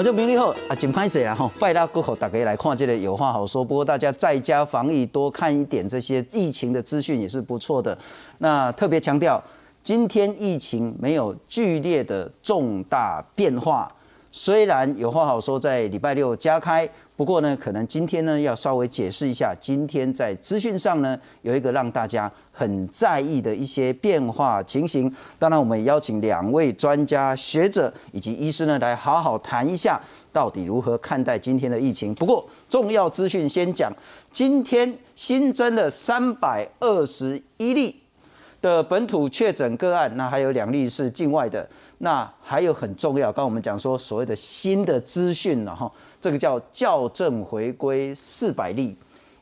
我就明利后啊，真歹势啊吼！拜拉过后，大家来看这里有话好说。不过大家在家防疫，多看一点这些疫情的资讯也是不错的。那特别强调，今天疫情没有剧烈的重大变化。虽然有话好说，在礼拜六加开。不过呢，可能今天呢要稍微解释一下，今天在资讯上呢有一个让大家很在意的一些变化情形。当然，我们也邀请两位专家学者以及医师呢来好好谈一下，到底如何看待今天的疫情。不过，重要资讯先讲，今天新增了三百二十一例的本土确诊个案，那还有两例是境外的。那还有很重要，刚我们讲说所谓的新的资讯了哈。这个叫校正回归四百例，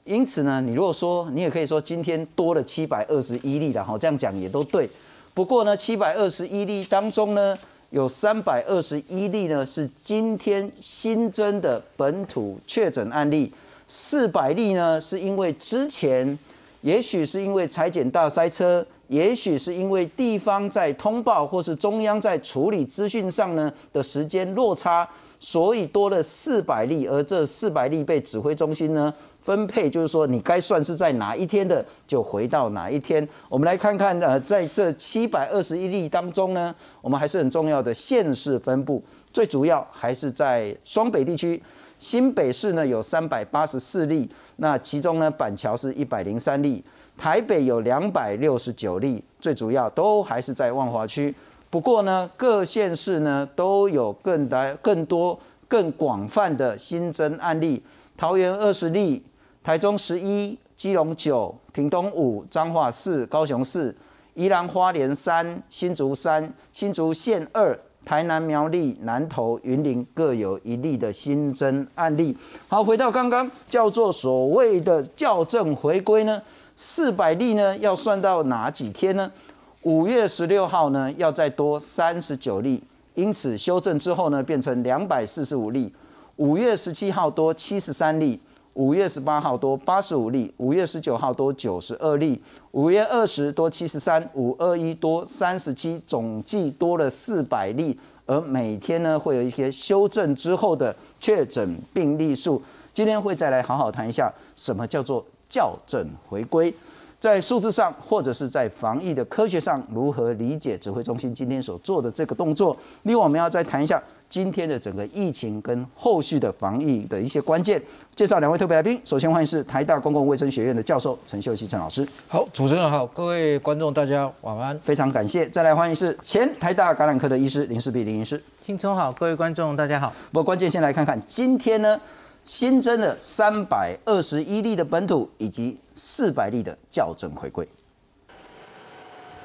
因此呢，你如果说你也可以说今天多了七百二十一例了哈，这样讲也都对。不过呢，七百二十一例当中呢，有三百二十一例呢是今天新增的本土确诊案例，四百例呢是因为之前也许是因为裁剪大塞车，也许是因为地方在通报或是中央在处理资讯上呢的时间落差。所以多了四百例，而这四百例被指挥中心呢分配，就是说你该算是在哪一天的，就回到哪一天。我们来看看，呃，在这七百二十一例当中呢，我们还是很重要的县市分布，最主要还是在双北地区，新北市呢有三百八十四例，那其中呢板桥是一百零三例，台北有两百六十九例，最主要都还是在万华区。不过呢，各县市呢都有更大、更多、更广泛的新增案例。桃园二十例，台中十一，基隆九，屏东五，彰化四，高雄四，宜兰花莲三，新竹三，新竹县二，台南苗栗、南投、云林各有一例的新增案例。好，回到刚刚叫做所谓的校正回归呢，四百例呢要算到哪几天呢？五月十六号呢，要再多三十九例，因此修正之后呢，变成两百四十五例。五月十七号多七十三例，五月十八号多八十五例，五月十九号多九十二例，五月二十多七十三，五二一多三十七，总计多了四百例。而每天呢，会有一些修正之后的确诊病例数。今天会再来好好谈一下，什么叫做校正回归。在数字上，或者是在防疫的科学上，如何理解指挥中心今天所做的这个动作？另外，我们要再谈一下今天的整个疫情跟后续的防疫的一些关键。介绍两位特别来宾，首先欢迎是台大公共卫生学院的教授陈秀熙陈老师。好，主持人好，各位观众大家晚安，非常感谢。再来欢迎是前台大感染科的医师林世碧林医师。新春好，各位观众大家好。不过关键先来看看今天呢。新增了三百二十一例的本土，以及四百例的校正回归。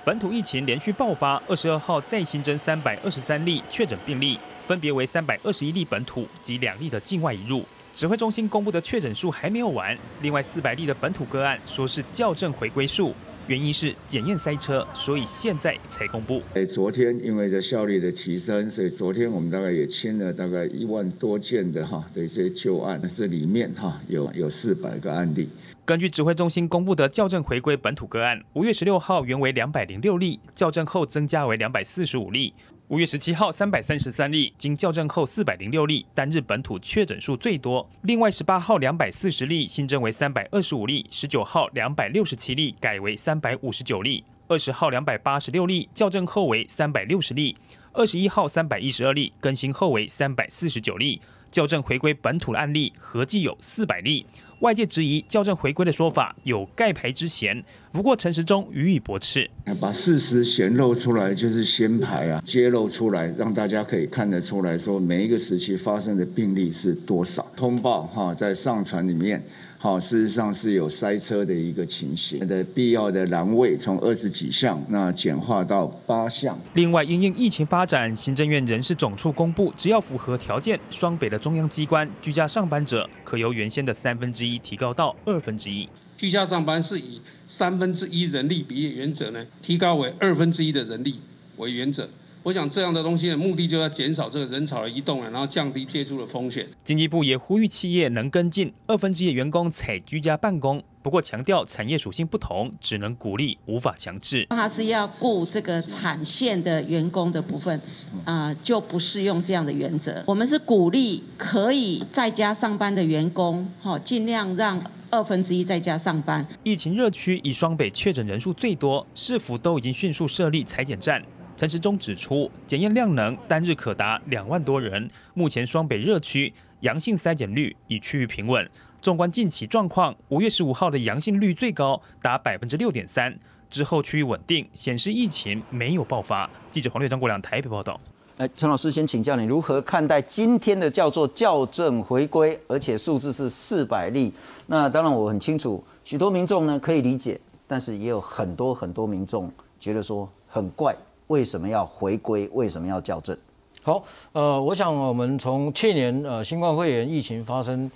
本土疫情连续爆发，二十二号再新增三百二十三例确诊病例，分别为三百二十一例本土及两例的境外引入。指挥中心公布的确诊数还没有完，另外四百例的本土个案说是校正回归数。原因是检验塞车，所以现在才公布。哎，昨天因为这效率的提升，所以昨天我们大概也清了大概一万多件的哈的一些旧案，这里面哈有有四百个案例。根据指挥中心公布的校正回归本土个案，五月十六号原为两百零六例，校正后增加为两百四十五例。五月十七号三百三十三例，经校正后四百零六例，单日本土确诊数最多。另外十八号两百四十例新增为三百二十五例，十九号两百六十七例改为三百五十九例，二十号两百八十六例校正后为三百六十例，二十一号三百一十二例更新后为三百四十九例。校正回归本土的案例合计有四百例，外界质疑校正回归的说法有盖牌之嫌，不过陈时中予以驳斥。把事实显露出来就是先排啊，揭露出来，让大家可以看得出来说每一个时期发生的病例是多少，通报哈在上传里面。好，事实上是有塞车的一个情形的必要的栏位从二十几项那简化到八项。另外，因应疫情发展，行政院人事总处公布，只要符合条件，双北的中央机关居家上班者可由原先的三分之一提高到二分之一。居家上班是以三分之一人力比例原则呢，提高为二分之一的人力为原则。我想这样的东西的目的就要减少这个人潮的移动了，然后降低接触的风险。经济部也呼吁企业能跟进，二分之一的员工采居家办公，不过强调产业属性不同，只能鼓励，无法强制。他是要雇这个产线的员工的部分，啊，就不适用这样的原则。我们是鼓励可以在家上班的员工，哈，尽量让二分之一在家上班。疫情热区以双北确诊人数最多，市府都已经迅速设立裁剪站。陈时中指出，检验量能单日可达两万多人。目前双北热区阳性筛检率已趋于平稳。纵观近期状况，五月十五号的阳性率最高达百分之六点三，之后趋于稳定，显示疫情没有爆发。记者黄略、张国良台北报道。哎，陈老师先请教你如何看待今天的叫做校正回归，而且数字是四百例。那当然我很清楚，许多民众呢可以理解，但是也有很多很多民众觉得说很怪，为什么要回归？为什么要校正？好，呃，我想我们从去年呃新冠肺炎疫情发生。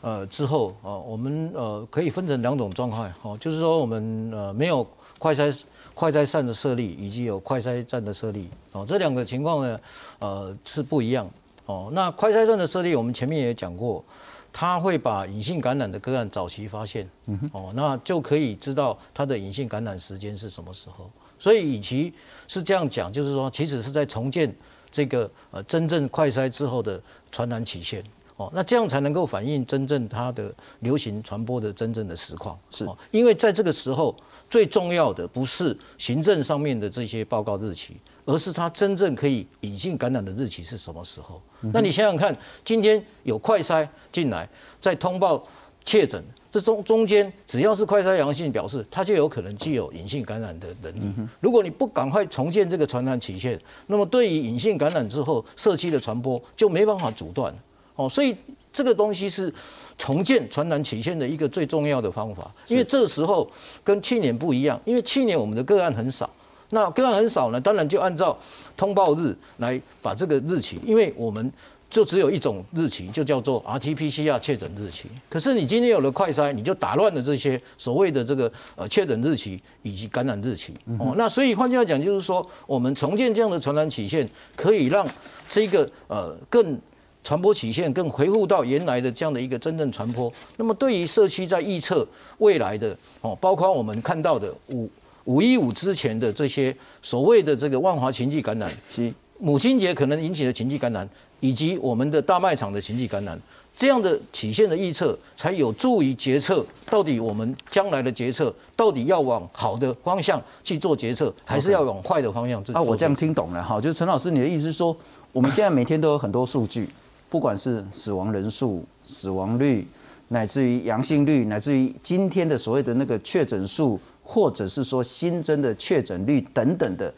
呃，之后啊，我们呃可以分成两种状态，哦，就是说我们呃没有快筛快筛站的设立，以及有快筛站的设立，哦，这两个情况呢，呃是不一样，哦，那快筛站的设立，我们前面也讲过，它会把隐性感染的个案早期发现，哦，那就可以知道它的隐性感染时间是什么时候，所以与其是这样讲，就是说其实是在重建这个呃真正快筛之后的传染曲线。哦，那这样才能够反映真正它的流行传播的真正的实况。是，因为在这个时候，最重要的不是行政上面的这些报告日期，而是它真正可以隐性感染的日期是什么时候。那你想想看，今天有快筛进来，在通报确诊，这中中间只要是快筛阳性表示，它就有可能具有隐性感染的能力。如果你不赶快重建这个传染曲线，那么对于隐性感染之后社区的传播就没办法阻断。哦，所以这个东西是重建传染曲线的一个最重要的方法，因为这时候跟去年不一样，因为去年我们的个案很少，那个案很少呢，当然就按照通报日来把这个日期，因为我们就只有一种日期，就叫做 RT-PCR 确诊日期。可是你今天有了快筛，你就打乱了这些所谓的这个呃确诊日期以及感染日期。哦，那所以换句话讲，就是说我们重建这样的传染曲线，可以让这个呃更。传播曲线更回复到原来的这样的一个真正传播，那么对于社区在预测未来的哦，包括我们看到的五五一五之前的这些所谓的这个万华情绪感染，是母亲节可能引起的情绪感染，以及我们的大卖场的情绪感染，这样的曲线的预测，才有助于决策到底我们将来的决策到底要往好的方向去做决策，还是要往坏的方向做？啊，我这样听懂了哈，就是陈老师你的意思是说，我们现在每天都有很多数据。不管是死亡人数、死亡率，乃至于阳性率，乃至于今天的所谓的那个确诊数，或者是说新增的确诊率等等的，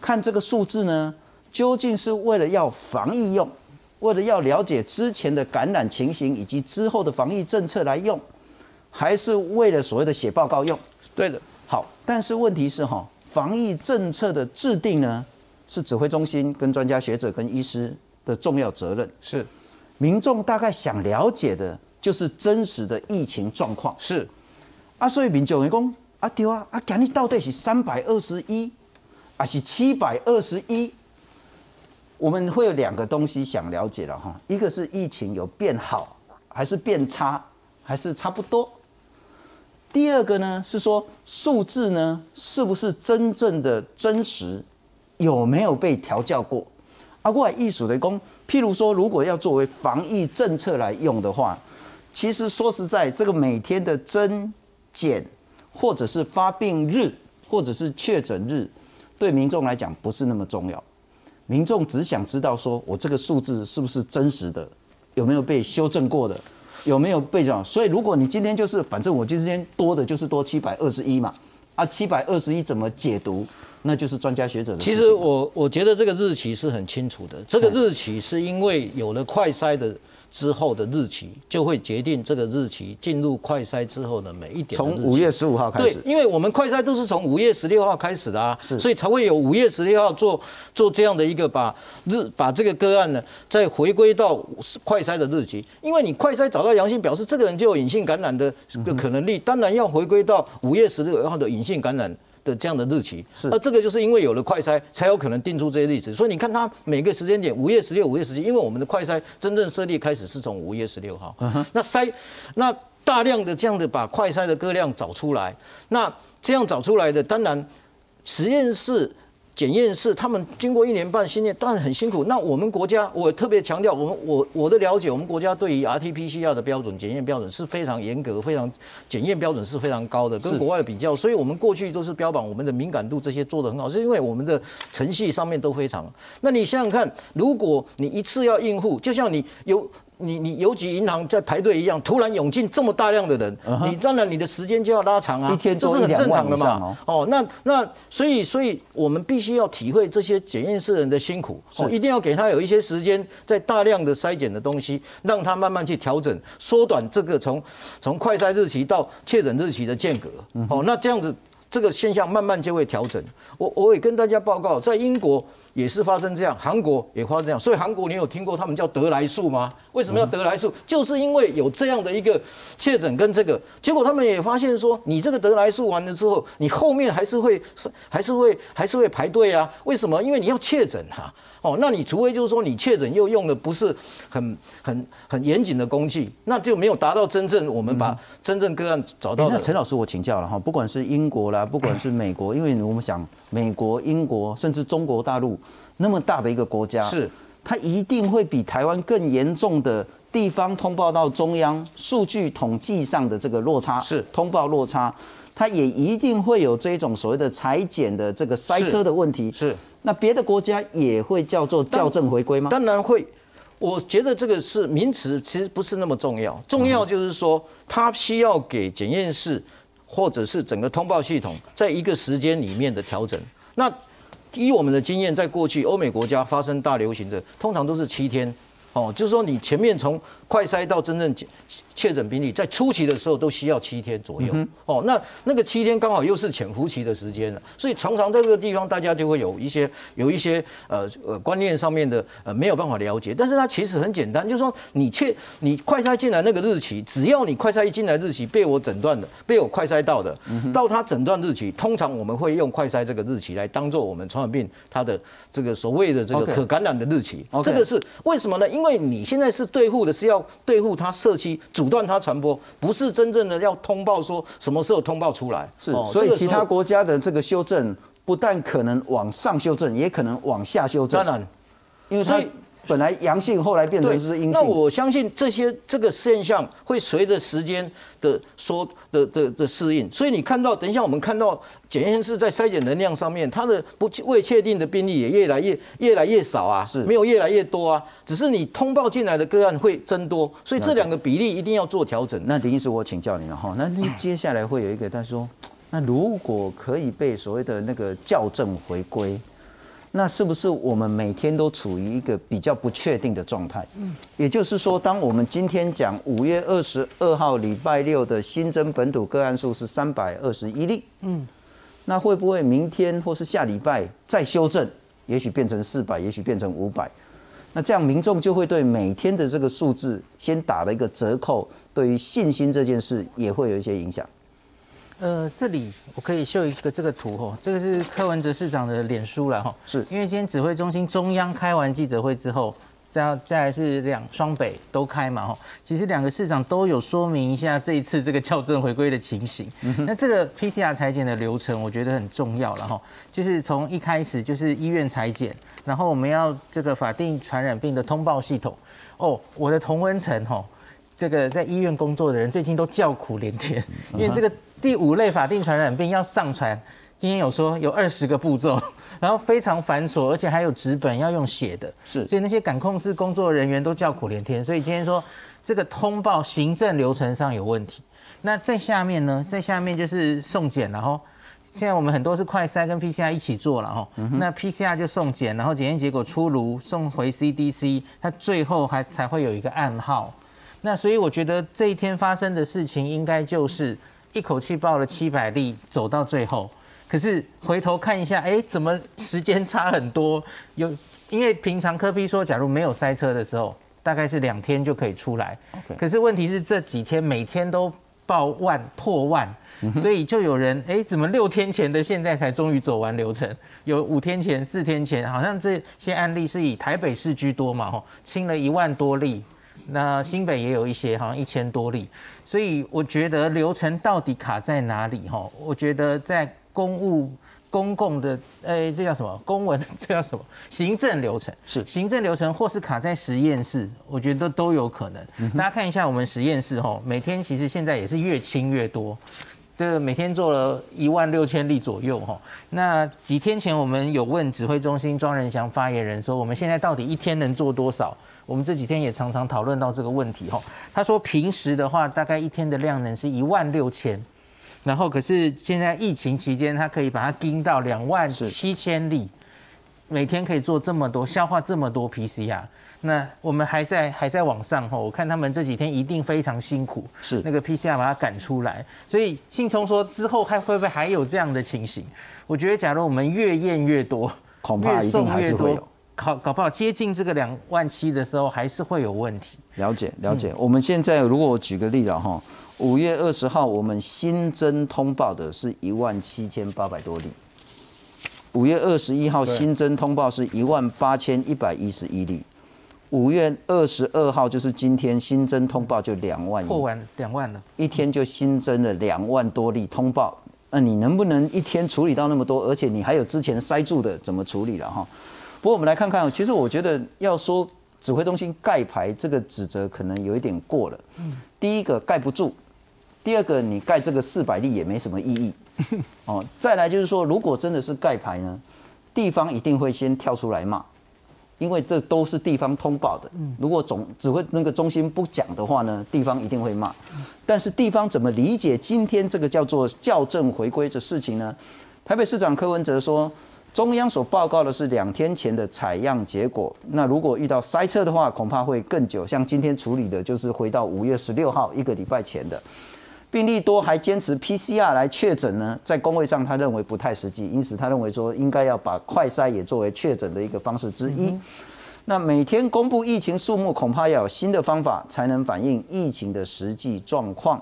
看这个数字呢，究竟是为了要防疫用，为了要了解之前的感染情形以及之后的防疫政策来用，还是为了所谓的写报告用？对的，好，但是问题是哈，防疫政策的制定呢，是指挥中心跟专家学者跟医师。的重要责任是，民众大概想了解的就是真实的疫情状况。是，啊，所以民众会讲啊，对啊，啊，今日到底是三百二十一，还是七百二十一？我们会有两个东西想了解了哈，一个是疫情有变好，还是变差，还是差不多？第二个呢是说数字呢是不是真正的真实，有没有被调教过？啊，过来艺术的工，譬如说，如果要作为防疫政策来用的话，其实说实在，这个每天的增减，或者是发病日，或者是确诊日，对民众来讲不是那么重要。民众只想知道说，我这个数字是不是真实的，有没有被修正过的，有没有被讲。所以，如果你今天就是，反正我今天多的就是多七百二十一嘛，啊，七百二十一怎么解读？那就是专家学者的。其实我我觉得这个日期是很清楚的，这个日期是因为有了快筛的之后的日期，就会决定这个日期进入快筛之后的每一点。从五月十五号开始。对，因为我们快筛都是从五月十六号开始的啊，所以才会有五月十六号做做这样的一个把日把这个个案呢再回归到快筛的日期，因为你快筛找到阳性，表示这个人就有隐性感染的个可能力，当然要回归到五月十六号的隐性感染。的这样的日期，是，那这个就是因为有了快筛，才有可能定出这些日子。所以你看它每个时间点，五月十六、五月十七，因为我们的快筛真正设立开始是从五月十六号，那筛，那。大量的这样的把快筛的个量找出来，那这样找出来的，当然实验室。检验室，他们经过一年半训练，当然很辛苦。那我们国家，我特别强调，我们我我的了解，我们国家对于 RT-PCR 的标准检验标准是非常严格，非常检验标准是非常高的，跟国外的比较。所以我们过去都是标榜我们的敏感度这些做得很好，是因为我们的程序上面都非常。那你想想看，如果你一次要应付，就像你有。你你邮局银行在排队一样，突然涌进这么大量的人，你当然你的时间就要拉长啊，一天这是很正常的嘛。哦，那那所以所以我们必须要体会这些检验室人的辛苦，哦，一定要给他有一些时间，在大量的筛检的东西，让他慢慢去调整，缩短这个从从快筛日期到确诊日期的间隔。哦，那这样子这个现象慢慢就会调整。我我也跟大家报告，在英国。也是发生这样，韩国也发生这样，所以韩国你有听过他们叫德来素吗？为什么要德来速？就是因为有这样的一个确诊跟这个，结果他们也发现说，你这个德来素完了之后，你后面还是会是还是会还是会排队啊？为什么？因为你要确诊哈。哦，那你除非就是说你确诊又用的不是很很很严谨的工具，那就没有达到真正我们把真正个案找到。那陈老师，我请教了哈，不管是英国啦，不管是美国，因为我们想美国、英国甚至中国大陆那么大的一个国家，是它一定会比台湾更严重的地方通报到中央数据统计上的这个落差，是通报落差，它也一定会有这种所谓的裁剪的这个塞车的问题，是。那别的国家也会叫做校正回归吗？当然会，我觉得这个是名词，其实不是那么重要。重要就是说，它需要给检验室或者是整个通报系统，在一个时间里面的调整。那以我们的经验，在过去欧美国家发生大流行的，通常都是七天。哦，就是说你前面从快筛到真正确诊病例，在初期的时候都需要七天左右。哦，那那个七天刚好又是潜伏期的时间了，所以常常在这个地方大家就会有一些有一些呃呃观念上面的呃没有办法了解。但是它其实很简单，就是说你确你快筛进来那个日期，只要你快筛一进来日期被我诊断的，被我快筛到的，到他诊断日期，通常我们会用快筛这个日期来当做我们传染病它的这个所谓的这个可感染的日期。这个是为什么呢？因因为你现在是对付的是要对付它社区，阻断它传播，不是真正的要通报说什么时候通报出来。是，所以其他国家的这个修正，不但可能往上修正，也可能往下修正。当然，因为它。本来阳性，后来变成是阴性。那我相信这些这个现象会随着时间的说的的的适应。所以你看到，等一下我们看到检验室在筛检能量上面，它的不未确定的病例也越来越越来越少啊，是没有越来越多啊，只是你通报进来的个案会增多，所以这两个比例一定要做调整。那林医师，我请教你了哈，那你接下来会有一个他说，那如果可以被所谓的那个校正回归。那是不是我们每天都处于一个比较不确定的状态？嗯，也就是说，当我们今天讲五月二十二号礼拜六的新增本土个案数是三百二十一例，嗯，那会不会明天或是下礼拜再修正？也许变成四百，也许变成五百，那这样民众就会对每天的这个数字先打了一个折扣，对于信心这件事也会有一些影响。呃，这里我可以秀一个这个图哦，这个是柯文哲市长的脸书了哈，是因为今天指挥中心中央开完记者会之后，再再来是两双北都开嘛哈，其实两个市长都有说明一下这一次这个校正回归的情形。那这个 PCR 裁剪的流程我觉得很重要了哈，就是从一开始就是医院裁剪，然后我们要这个法定传染病的通报系统。哦，我的同温层哈，这个在医院工作的人最近都叫苦连天，因为这个。第五类法定传染病要上传，今天有说有二十个步骤，然后非常繁琐，而且还有纸本要用写的，是，所以那些感控室工作人员都叫苦连天。所以今天说这个通报行政流程上有问题。那在下面呢，在下面就是送检，然后现在我们很多是快筛跟 PCR 一起做了哈，那 PCR 就送检，然后检验结果出炉送回 CDC，它最后还才会有一个暗号。那所以我觉得这一天发生的事情应该就是。一口气报了七百例，走到最后，可是回头看一下，哎，怎么时间差很多？有因为平常科比说，假如没有塞车的时候，大概是两天就可以出来。可是问题是这几天每天都报万破万，所以就有人哎，怎么六天前的现在才终于走完流程？有五天前、四天前，好像这些案例是以台北市居多嘛？吼，清了一万多例。那新北也有一些，好像一千多例，所以我觉得流程到底卡在哪里？哈，我觉得在公务。公共的，诶，这叫什么？公文，这叫什么？行政流程是行政流程，或是卡在实验室，我觉得都有可能。大家看一下我们实验室，哈，每天其实现在也是越清越多，这个每天做了一万六千例左右，哈。那几天前我们有问指挥中心庄仁祥发言人说，我们现在到底一天能做多少？我们这几天也常常讨论到这个问题，哈。他说平时的话，大概一天的量能是一万六千。然后，可是现在疫情期间，他可以把它盯到两万七千例，每天可以做这么多，消化这么多 PCR。那我们还在还在往上吼，我看他们这几天一定非常辛苦，是那个 PCR 把它赶出来。所以信聪说之后还会不会还有这样的情形？我觉得，假如我们越验越多，恐怕一定还是会有，搞搞不好接近这个两万七的时候，还是会有问题。了解了解。我们现在如果我举个例了哈。五月二十号，我们新增通报的是一万七千八百多例。五月二十一号新增通报是一万八千一百一十一例。五月二十二号就是今天新增通报就两万，破完两万了，一天就新增了两万多例通报。那你能不能一天处理到那么多？而且你还有之前塞住的，怎么处理了哈？不过我们来看看，其实我觉得要说指挥中心盖牌这个指责可能有一点过了。嗯，第一个盖不住。第二个，你盖这个四百例也没什么意义 哦。再来就是说，如果真的是盖牌呢，地方一定会先跳出来骂，因为这都是地方通报的。如果总指挥那个中心不讲的话呢，地方一定会骂。但是地方怎么理解今天这个叫做校正回归的事情呢？台北市长柯文哲说，中央所报告的是两天前的采样结果，那如果遇到塞车的话，恐怕会更久。像今天处理的就是回到五月十六号一个礼拜前的。病例多还坚持 PCR 来确诊呢，在工位上他认为不太实际，因此他认为说应该要把快筛也作为确诊的一个方式之一。那每天公布疫情数目，恐怕要有新的方法才能反映疫情的实际状况。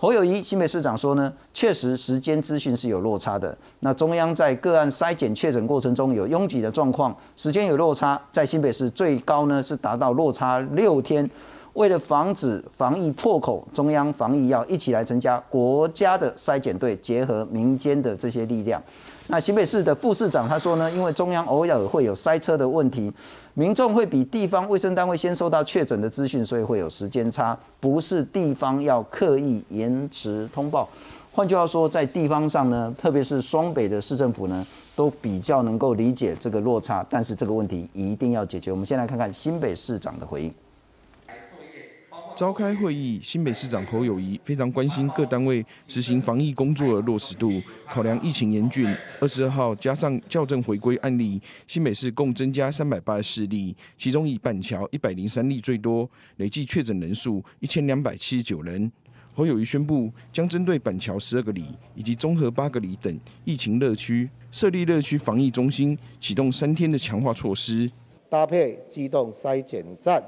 侯友谊新北市长说呢，确实时间资讯是有落差的。那中央在个案筛检确诊过程中有拥挤的状况，时间有落差，在新北市最高呢是达到落差六天。为了防止防疫破口，中央防疫要一起来增加国家的筛检队，结合民间的这些力量。那新北市的副市长他说呢，因为中央偶尔会有塞车的问题，民众会比地方卫生单位先收到确诊的资讯，所以会有时间差，不是地方要刻意延迟通报。换句话说，在地方上呢，特别是双北的市政府呢，都比较能够理解这个落差，但是这个问题一定要解决。我们先来看看新北市长的回应。召开会议，新北市长侯友谊非常关心各单位执行防疫工作的落实度。考量疫情严峻，二十二号加上校正回归案例，新北市共增加三百八十四例，其中以板桥一百零三例最多，累计确诊人数一千两百七十九人。侯友谊宣布，将针对板桥十二个里以及综合八个里等疫情热区，设立热区防疫中心，启动三天的强化措施，搭配机动筛检站。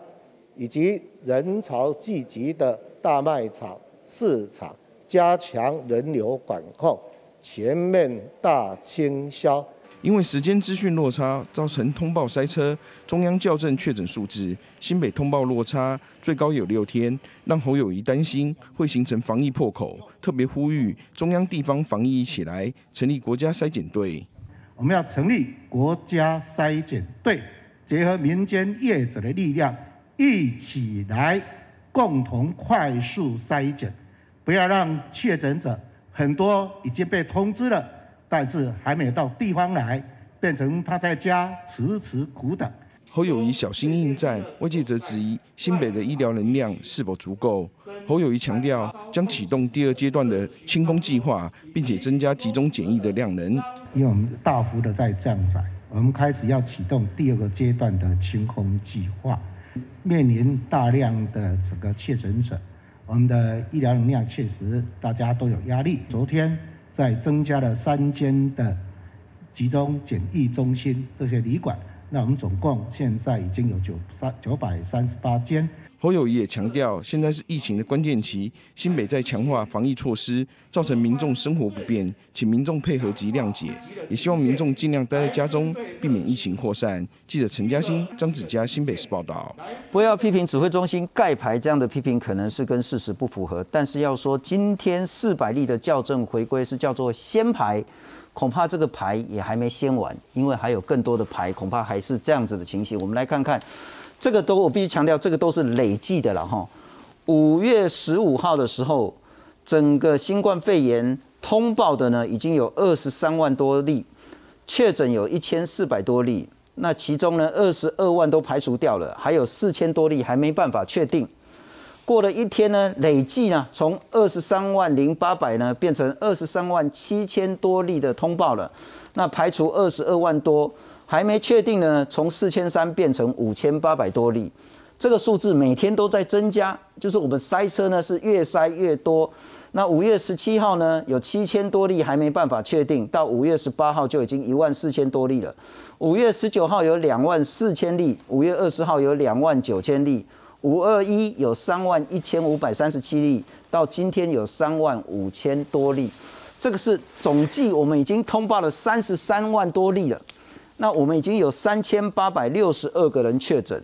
以及人潮聚集的大卖场、市场，加强人流管控，全面大清消。因为时间资讯落差，造成通报塞车。中央校正确诊数字，新北通报落差最高有六天，让侯友谊担心会形成防疫破口，特别呼吁中央地方防疫一起来，成立国家筛检队。我们要成立国家筛检队，结合民间业者的力量。一起来共同快速筛检，不要让确诊者很多已经被通知了，但是还没有到地方来，变成他在家迟迟苦等。侯友谊小心应战，外界则质疑新北的医疗能量是否足够。侯友谊强调，将启动第二阶段的清空计划，并且增加集中检疫的量能。因为我们大幅的在降载，我们开始要启动第二个阶段的清空计划。面临大量的整个确诊者，我们的医疗能量确实大家都有压力。昨天在增加了三间的集中检疫中心这些旅馆，那我们总共现在已经有九三九百三十八间。侯友谊也强调，现在是疫情的关键期，新北在强化防疫措施，造成民众生活不便，请民众配合及谅解，也希望民众尽量待在家中，避免疫情扩散。记者陈嘉欣、张子佳，新北市报道。不要批评指挥中心盖牌这样的批评，可能是跟事实不符合。但是要说今天四百例的校正回归是叫做先牌，恐怕这个牌也还没先完，因为还有更多的牌，恐怕还是这样子的情形。我们来看看。这个都我必须强调，这个都是累计的了哈。五月十五号的时候，整个新冠肺炎通报的呢，已经有二十三万多例，确诊有一千四百多例。那其中呢，二十二万都排除掉了，还有四千多例还没办法确定。过了一天呢，累计呢，从二十三万零八百呢，变成二十三万七千多例的通报了。那排除二十二万多。还没确定呢，从四千三变成五千八百多例，这个数字每天都在增加，就是我们塞车呢是越塞越多。那五月十七号呢有七千多例还没办法确定，到五月十八号就已经一万四千多例了。五月十九号有两万四千例，五月二十号有两万九千例，五二一有三万一千五百三十七例，到今天有三万五千多例，这个是总计我们已经通报了三十三万多例了。那我们已经有三千八百六十二个人确诊，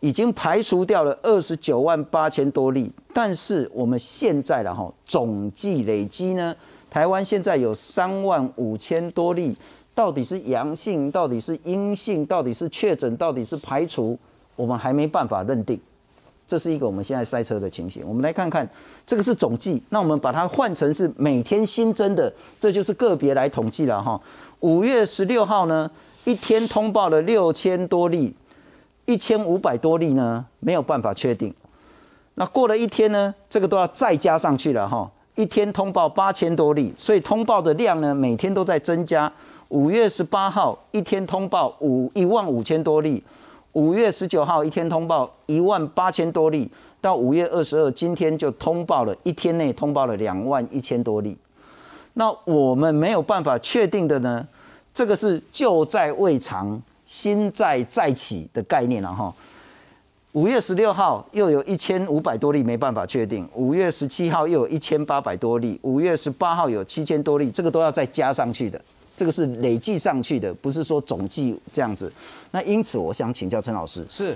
已经排除掉了二十九万八千多例。但是我们现在了哈总计累积呢，台湾现在有三万五千多例，到底是阳性，到底是阴性，到底是确诊，到底是排除，我们还没办法认定。这是一个我们现在塞车的情形。我们来看看，这个是总计，那我们把它换成是每天新增的，这就是个别来统计了哈。五月十六号呢？一天通报了六千多例，一千五百多例呢，没有办法确定。那过了一天呢，这个都要再加上去了哈。一天通报八千多例，所以通报的量呢，每天都在增加。五月十八号一天通报五一万五千多例，五月十九号一天通报一万八千多例，到五月二十二今天就通报了一天内通报了两万一千多例。那我们没有办法确定的呢？这个是旧债未偿，新债再起的概念了哈。五月十六号又有一千五百多例没办法确定，五月十七号又有一千八百多例，五月十八号有七千多例，这个都要再加上去的，这个是累计上去的，不是说总计这样子。那因此我想请教陈老师，是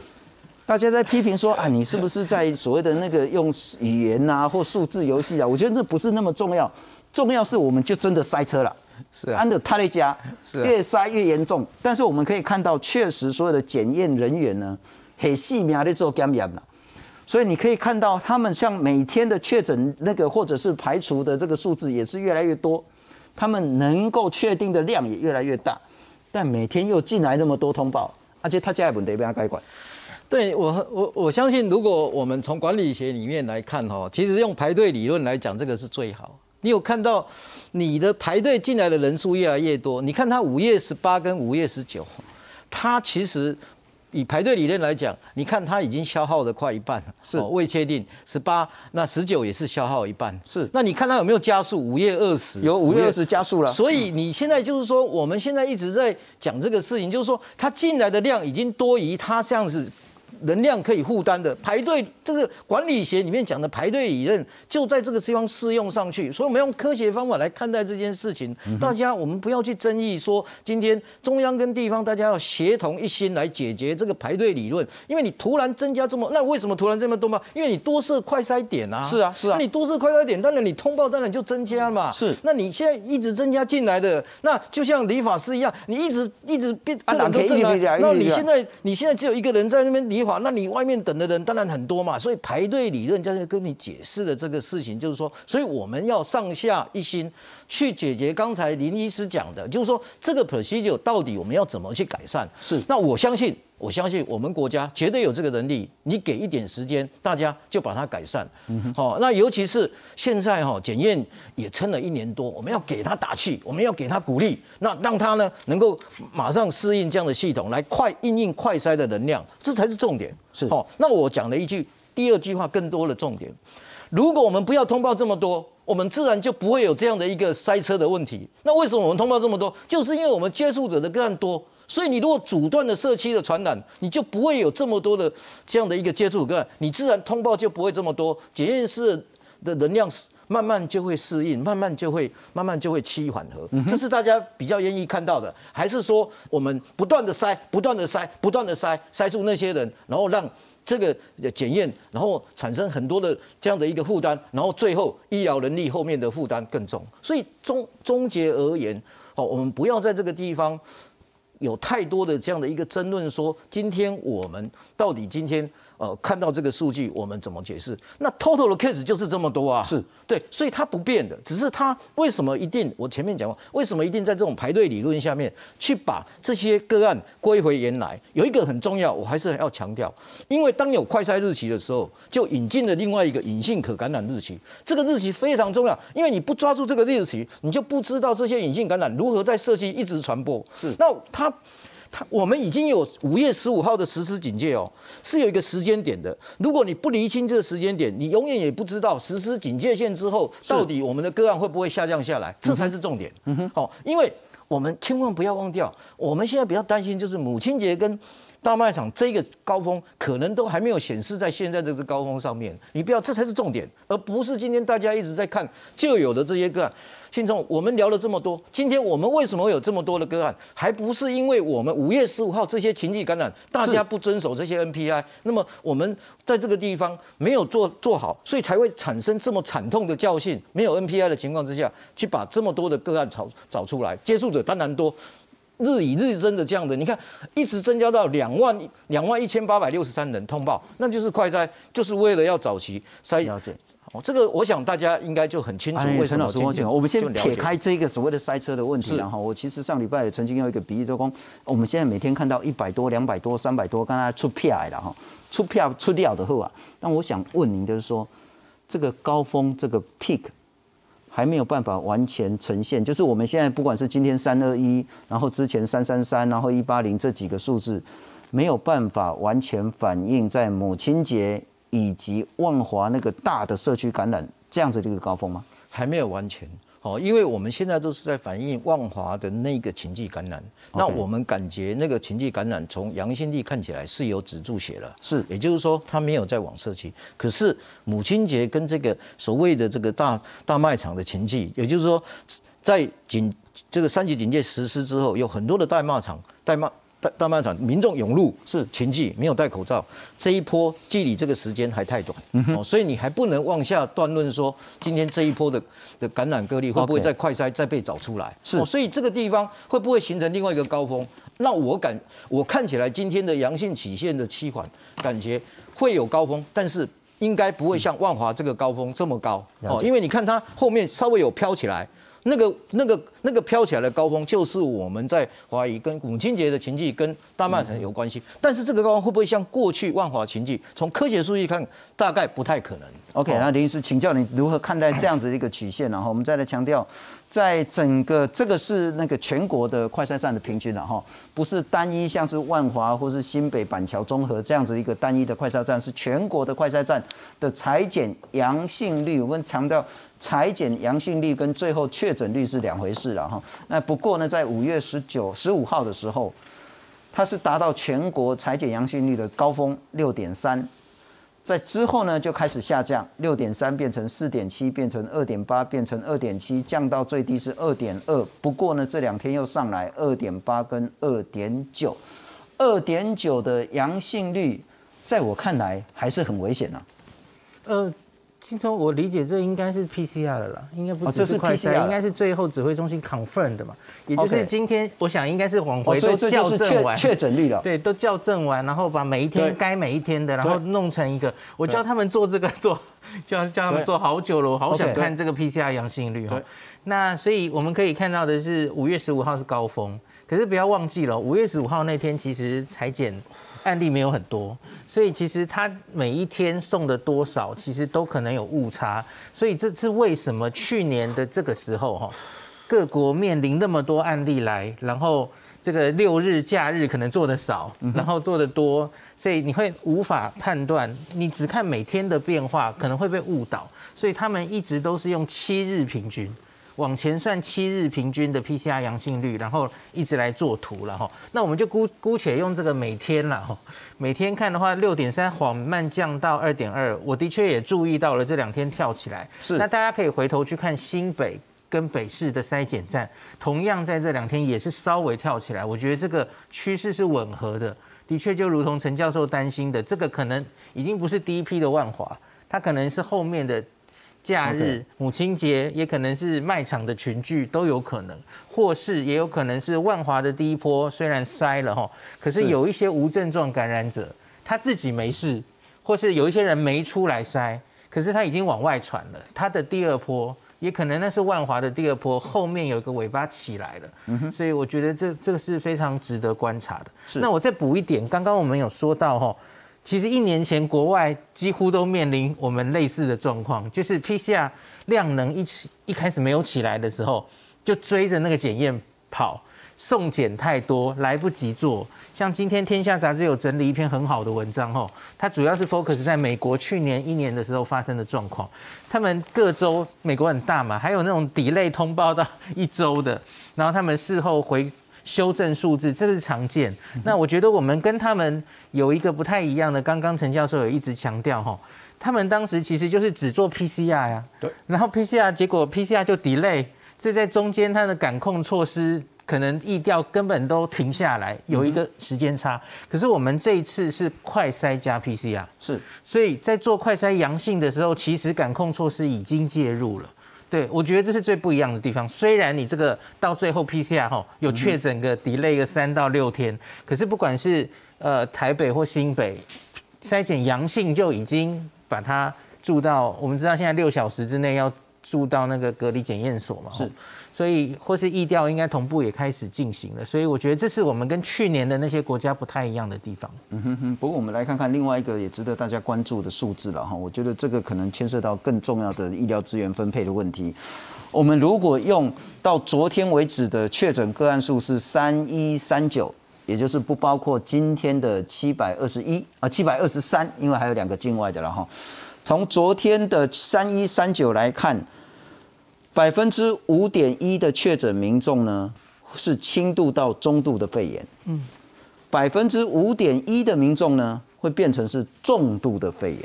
大家在批评说啊，你是不是在所谓的那个用语言啊或数字游戏啊？我觉得那不是那么重要，重要是我们就真的塞车了。是安德他的家是越塞越严重，但是我们可以看到，确实所有的检验人员呢，很细密的做检验了，所以你可以看到，他们像每天的确诊那个或者是排除的这个数字也是越来越多，他们能够确定的量也越来越大，但每天又进来那么多通报，而且他家也不得被他该管。对我我我相信，如果我们从管理学里面来看哈，其实用排队理论来讲，这个是最好。你有看到你的排队进来的人数越来越多？你看他五月十八跟五月十九，他其实以排队理论来讲，你看他已经消耗的快一半了，是未确定十八，那十九也是消耗一半，是。那你看他有没有加速？五月二十有五月二十加速了，所以你现在就是说，我们现在一直在讲这个事情，就是说他进来的量已经多于他这样子。能量可以负担的排队，这个管理学里面讲的排队理论，就在这个地方适用上去。所以我们用科学方法来看待这件事情。大家，我们不要去争议说，今天中央跟地方大家要协同一心来解决这个排队理论。因为你突然增加这么，那为什么突然这么多嘛？因为你多设快筛点啊。是啊，是啊。那你多设快筛点，当然你通报当然就增加嘛。是。那你现在一直增加进来的，那就像理发师一样，你一直一直变，啊，人都进来，那你现在你现在只有一个人在那边理。那你外面等的人当然很多嘛，所以排队理论就是跟你解释的这个事情，就是说，所以我们要上下一心去解决刚才林医师讲的，就是说这个 procedure 到底我们要怎么去改善？是，那我相信。我相信我们国家绝对有这个能力，你给一点时间，大家就把它改善。好，那尤其是现在哈，检验也撑了一年多，我们要给他打气，我们要给他鼓励，那让他呢能够马上适应这样的系统，来快应应快筛的能量，这才是重点。是，好，那我讲了一句，第二句话更多的重点，如果我们不要通报这么多，我们自然就不会有这样的一个塞车的问题。那为什么我们通报这么多？就是因为我们接触者的个案多。所以你如果阻断了社区的传染，你就不会有这么多的这样的一个接触个案，你自然通报就不会这么多，检验室的能量慢慢就会适应，慢慢就会慢慢就会趋缓和，这是大家比较愿意看到的，还是说我们不断的筛，不断的筛，不断的筛，筛出那些人，然后让这个检验，然后产生很多的这样的一个负担，然后最后医疗能力后面的负担更重，所以终终结而言，好，我们不要在这个地方有太多的这样的一个争论，说今天我们到底今天。呃，看到这个数据，我们怎么解释？那 total 的 case 就是这么多啊，是对，所以它不变的，只是它为什么一定？我前面讲过，为什么一定在这种排队理论下面去把这些个案归回原来？有一个很重要，我还是要强调，因为当有快筛日期的时候，就引进了另外一个隐性可感染日期，这个日期非常重要，因为你不抓住这个日期，你就不知道这些隐性感染如何在社区一直传播。是，那它。我们已经有五月十五号的实施警戒哦，是有一个时间点的。如果你不厘清这个时间点，你永远也不知道实施警戒线之后，到底我们的个案会不会下降下来，这才是重点。嗯哼，哦，因为我们千万不要忘掉，我们现在比较担心就是母亲节跟大卖场这个高峰，可能都还没有显示在现在这个高峰上面。你不要，这才是重点，而不是今天大家一直在看旧有的这些个案。信众，我们聊了这么多，今天我们为什么会有这么多的个案？还不是因为我们五月十五号这些情绪感染，大家不遵守这些 NPI，那么我们在这个地方没有做做好，所以才会产生这么惨痛的教训。没有 NPI 的情况之下，去把这么多的个案找找出来，接触者当然多，日以日增的这样的，你看一直增加到两万两万一千八百六十三人通报，那就是快筛，就是为了要早期筛了解。这个我想大家应该就很清楚。陈老师，我讲，我们先撇开这个所谓的塞车的问题，然后我其实上礼拜也曾经有一个比喻，就讲我们现在每天看到一百多、两百多、三百多，刚才出票了哈，出票出掉的后啊，那我想问您，就是说这个高峰这个 peak 还没有办法完全呈现，就是我们现在不管是今天三二一，然后之前三三三，然后一八零这几个数字，没有办法完全反映在母亲节。以及万华那个大的社区感染这样子的一个高峰吗？还没有完全哦，因为我们现在都是在反映万华的那个情迹感染。那我们感觉那个情迹感染从阳性率看起来是有止住血了，是，也就是说它没有在往社区。可是母亲节跟这个所谓的这个大大卖场的情迹，也就是说在警这个三级警戒实施之后，有很多的大卖场代卖。大大卖场民众涌入是情迹，没有戴口罩，这一波距离这个时间还太短，哦，所以你还不能往下断论说今天这一波的的感染个例会不会在快筛再被找出来？是，所以这个地方会不会形成另外一个高峰？那我感我看起来今天的阳性曲线的期缓，感觉会有高峰，但是应该不会像万华这个高峰这么高哦，因为你看它后面稍微有飘起来。那个、那个、那个飘起来的高峰，就是我们在怀疑跟母亲节的情绪跟大曼城有关系。但是这个高峰会不会像过去万华情绪？从科学数据看，大概不太可能。OK，那林医师，请教你如何看待这样子一个曲线？然后我们再来强调。在整个这个是那个全国的快筛站的平均了哈，不是单一像是万华或是新北板桥综合这样子一个单一的快筛站，是全国的快筛站的裁剪阳性率。我们强调裁剪阳性率跟最后确诊率是两回事了哈。那不过呢，在五月十九、十五号的时候，它是达到全国裁剪阳性率的高峰六点三。在之后呢，就开始下降，六点三变成四点七，变成二点八，变成二点七，降到最低是二点二。不过呢，这两天又上来二点八跟二点九，二点九的阳性率，在我看来还是很危险呐。呃。青葱，我理解这应该是 PCR 的啦，应该不只是快筛，应该是最后指挥中心 confirm 的嘛，也就是今天，我想应该是往回都校正完。确诊率了，对，都校正完，然后把每一天该每一天的，然后弄成一个，我教他们做这个做，教教他们做好久了，我好想看这个 PCR 阳性率哈。那所以我们可以看到的是五月十五号是高峰，可是不要忘记了，五月十五号那天其实裁剪。案例没有很多，所以其实他每一天送的多少，其实都可能有误差。所以这是为什么去年的这个时候哈，各国面临那么多案例来，然后这个六日假日可能做的少，然后做的多，所以你会无法判断，你只看每天的变化可能会被误导。所以他们一直都是用七日平均，往前算七日平均的 PCR 阳性率，然后一直来做图了哈。那我们就姑姑且用这个每天了哈，每天看的话，六点三缓慢降到二点二，我的确也注意到了这两天跳起来。是，那大家可以回头去看新北跟北市的筛检站，同样在这两天也是稍微跳起来，我觉得这个趋势是吻合的。的确，就如同陈教授担心的，这个可能已经不是第一批的万华，它可能是后面的假日、母亲节，也可能是卖场的群聚都有可能，或是也有可能是万华的第一波，虽然筛了哈，可是有一些无症状感染者，他自己没事，或是有一些人没出来筛，可是他已经往外传了，他的第二波。也可能那是万华的第二波，后面有一个尾巴起来了，所以我觉得这这个是非常值得观察的。那我再补一点，刚刚我们有说到哈，其实一年前国外几乎都面临我们类似的状况，就是 PCR 量能一起一开始没有起来的时候，就追着那个检验跑，送检太多来不及做。像今天《天下》杂志有整理一篇很好的文章，吼，它主要是 focus 在美国去年一年的时候发生的状况。他们各州，美国很大嘛，还有那种 delay 通报到一周的，然后他们事后回修正数字，这个是常见。那我觉得我们跟他们有一个不太一样的，刚刚陈教授有一直强调，哈，他们当时其实就是只做 PCR 呀，对，然后 PCR 结果 PCR 就 delay，这在中间它的感控措施。可能意调根本都停下来，有一个时间差。可是我们这一次是快筛加 PCR，是，所以在做快筛阳性的时候，其实感控措施已经介入了。对我觉得这是最不一样的地方。虽然你这个到最后 PCR 哈有确诊个 delay 个三到六天，可是不管是呃台北或新北筛检阳性就已经把它住到，我们知道现在六小时之内要住到那个隔离检验所嘛。是。所以或是疫调应该同步也开始进行了，所以我觉得这是我们跟去年的那些国家不太一样的地方。嗯哼哼。不过我们来看看另外一个也值得大家关注的数字了哈，我觉得这个可能牵涉到更重要的医疗资源分配的问题。我们如果用到昨天为止的确诊个案数是三一三九，也就是不包括今天的七百二十一啊七百二十三，因为还有两个境外的了哈。从昨天的三一三九来看。百分之五点一的确诊民众呢，是轻度到中度的肺炎。嗯，百分之五点一的民众呢，会变成是重度的肺炎。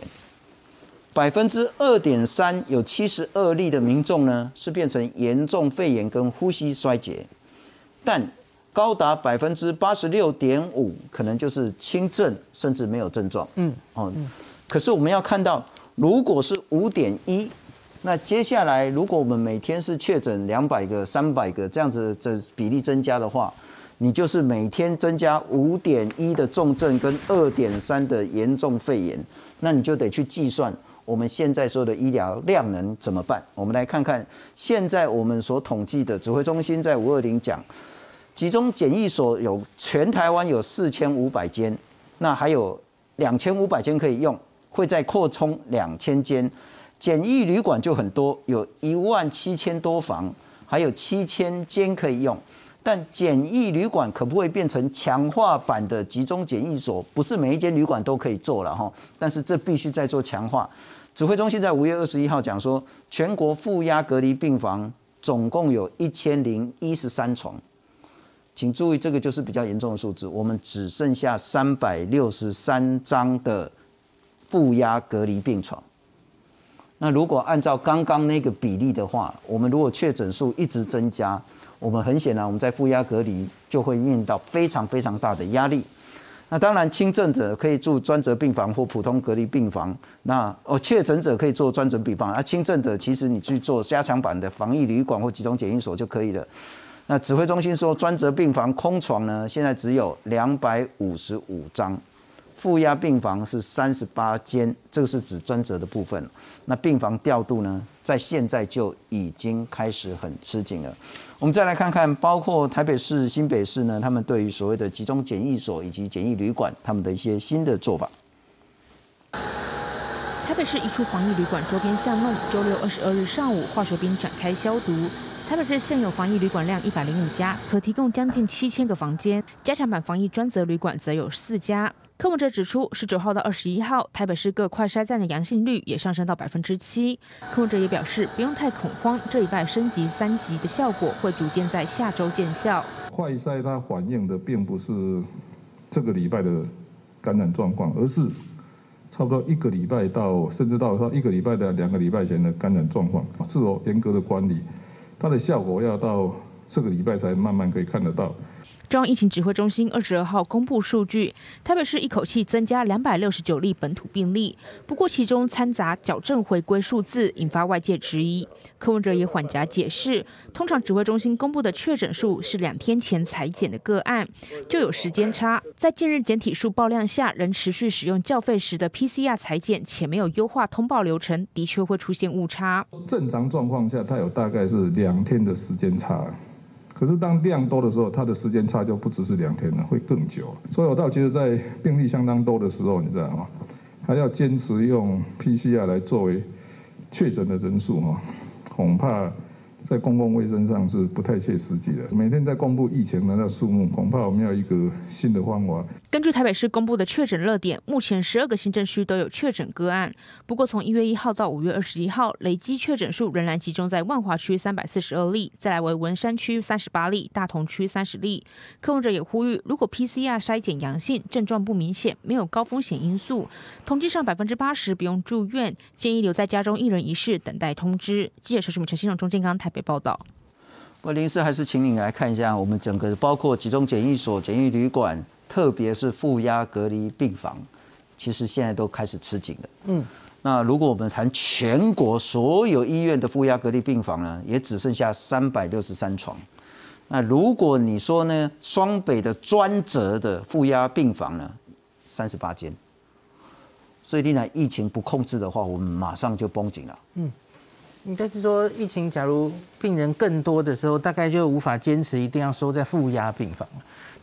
百分之二点三有七十二例的民众呢，是变成严重肺炎跟呼吸衰竭。但高达百分之八十六点五，可能就是轻症，甚至没有症状。嗯，哦，可是我们要看到，如果是五点一。那接下来，如果我们每天是确诊两百个、三百个这样子的比例增加的话，你就是每天增加五点一的重症跟二点三的严重肺炎，那你就得去计算我们现在说的医疗量能怎么办？我们来看看现在我们所统计的指挥中心在五二零讲，集中检疫所有全台湾有四千五百间，那还有两千五百间可以用，会再扩充两千间。简易旅馆就很多，有一万七千多房，还有七千间可以用。但简易旅馆可不可以变成强化版的集中检疫所？不是每一间旅馆都可以做了哈。但是这必须再做强化。指挥中心在五月二十一号讲说，全国负压隔离病房总共有一千零一十三床，请注意这个就是比较严重的数字。我们只剩下三百六十三张的负压隔离病床。那如果按照刚刚那个比例的话，我们如果确诊数一直增加，我们很显然我们在负压隔离就会面临到非常非常大的压力。那当然轻症者可以住专责病房或普通隔离病房，那哦确诊者可以做专责病房，而轻症者其实你去做加强版的防疫旅馆或集中检疫所就可以了。那指挥中心说专责病房空床呢，现在只有两百五十五张。负压病房是三十八间，这个是指专责的部分。那病房调度呢，在现在就已经开始很吃紧了。我们再来看看，包括台北市、新北市呢，他们对于所谓的集中检疫所以及检疫旅馆，他们的一些新的做法。台北市一处防疫旅馆周边巷弄，周六二十二日上午，化学兵展开消毒。台北市现有防疫旅馆量一百零五家，可提供将近七千个房间，加强版防疫专责旅馆则有四家。柯文哲指出，十九号到二十一号，台北市各快筛站的阳性率也上升到百分之七。柯文哲也表示，不用太恐慌，这一拜升级三级的效果会逐渐在下周见效。快筛它反映的并不是这个礼拜的感染状况，而是差不多一个礼拜到甚至到一个礼拜的两个礼拜前的感染状况，自我严格的管理，它的效果要到这个礼拜才慢慢可以看得到。中央疫情指挥中心二十二号公布数据，台北市一口气增加两百六十九例本土病例，不过其中掺杂矫正回归数字，引发外界质疑。柯文哲也缓颊解释，通常指挥中心公布的确诊数是两天前裁剪的个案，就有时间差。在近日检体数爆量下，仍持续使用较费时的 PCR 裁剪，且没有优化通报流程，的确会出现误差。正常状况下，它有大概是两天的时间差。可是当量多的时候，它的时间差就不只是两天了，会更久。所以我倒觉得，在病例相当多的时候，你知道吗？还要坚持用 PCR 来作为确诊的人数哈，恐怕。在公共卫生上是不太切实际的。每天在公布疫情的那数目，恐怕我们要一个新的方法。根据台北市公布的确诊热点，目前十二个行政区都有确诊个案。不过从一月一号到五月二十一号，累积确诊数仍然集中在万华区三百四十二例，再来为文山区三十八例，大同区三十例。柯文者也呼吁，如果 PCR 筛检阳性，症状不明显，没有高风险因素，统计上百分之八十不用住院，建议留在家中一人一室等待通知。记者陈淑敏、陈新荣、钟健刚台北。报道。我林师还是请你来看一下我们整个包括集中检疫所、检疫旅馆，特别是负压隔离病房，其实现在都开始吃紧了。嗯，那如果我们谈全国所有医院的负压隔离病房呢，也只剩下三百六十三床。那如果你说呢，双北的专责的负压病房呢，三十八间。所以，一旦疫情不控制的话，我们马上就绷紧了。嗯。应该是说，疫情假如病人更多的时候，大概就无法坚持一定要收在负压病房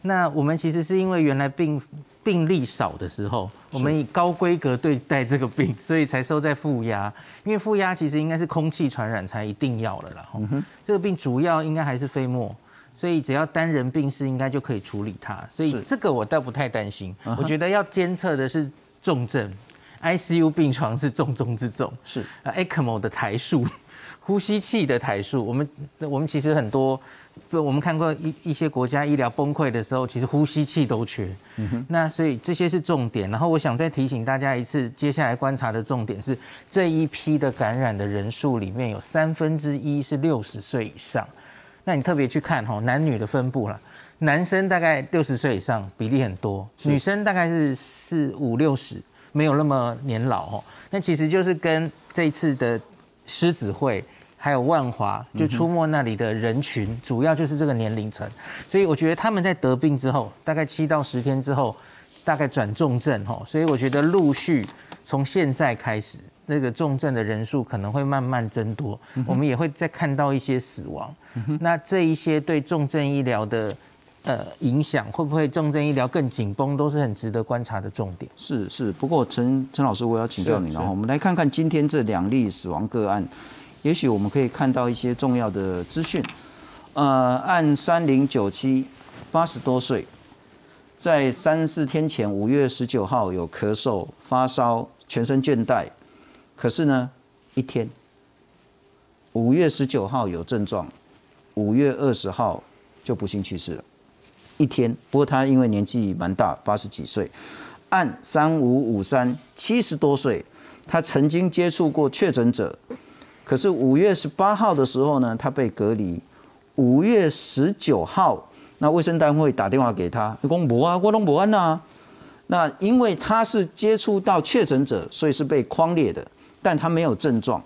那我们其实是因为原来病病例少的时候，我们以高规格对待这个病，所以才收在负压。因为负压其实应该是空气传染才一定要了啦。这个病主要应该还是飞沫，所以只要单人病室应该就可以处理它。所以这个我倒不太担心。我觉得要监测的是重症。ICU 病床是重中之重，是。啊，ECMO 的台数，呼吸器的台数，我们我们其实很多，我们看过一一些国家医疗崩溃的时候，其实呼吸器都缺，那所以这些是重点。然后我想再提醒大家一次，接下来观察的重点是这一批的感染的人数里面有三分之一是六十岁以上，那你特别去看哈男女的分布了，男生大概六十岁以上比例很多，女生大概是四五六十。没有那么年老哦，那其实就是跟这一次的狮子会还有万华就出没那里的人群，主要就是这个年龄层，所以我觉得他们在得病之后，大概七到十天之后，大概转重症哦，所以我觉得陆续从现在开始，那个重症的人数可能会慢慢增多，我们也会再看到一些死亡，那这一些对重症医疗的。呃，影响会不会重症医疗更紧绷，都是很值得观察的重点。是是，不过陈陈老师，我要请教你了哈。我们来看看今天这两例死亡个案，也许我们可以看到一些重要的资讯。呃，按三零九七，八十多岁，在三四天前五月十九号有咳嗽、发烧、全身倦怠，可是呢，一天，五月十九号有症状，五月二十号就不幸去世了。一天，不过他因为年纪蛮大，八十几岁，按三五五三，七十多岁，他曾经接触过确诊者，可是五月十八号的时候呢，他被隔离，五月十九号，那卫生单位打电话给他，讲无啊，我拢无安呐，那因为他是接触到确诊者，所以是被框列的，但他没有症状，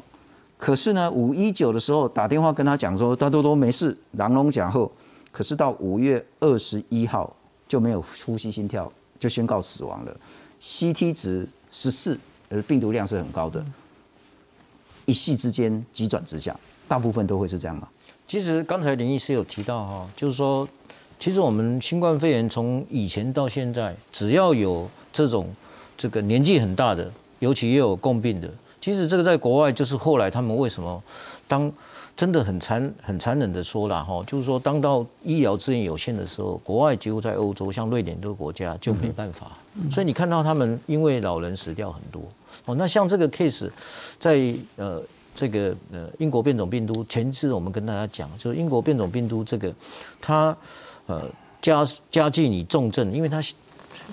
可是呢，五一九的时候打电话跟他讲说，他都都没事，狼龙讲后。可是到五月二十一号就没有呼吸心跳，就宣告死亡了。CT 值十四，而病毒量是很高的，一夕之间急转直下，大部分都会是这样吗？其实刚才林医师有提到哈，就是说，其实我们新冠肺炎从以前到现在，只要有这种这个年纪很大的，尤其又有共病的，其实这个在国外就是后来他们为什么当真的很残很残忍的说了哈，就是说当到医疗资源有限的时候，国外几乎在欧洲，像瑞典这个国家就没办法。所以你看到他们因为老人死掉很多哦。那像这个 case，在呃这个呃英国变种病毒，前次我们跟大家讲，就是英国变种病毒这个它呃加加剧你重症，因为它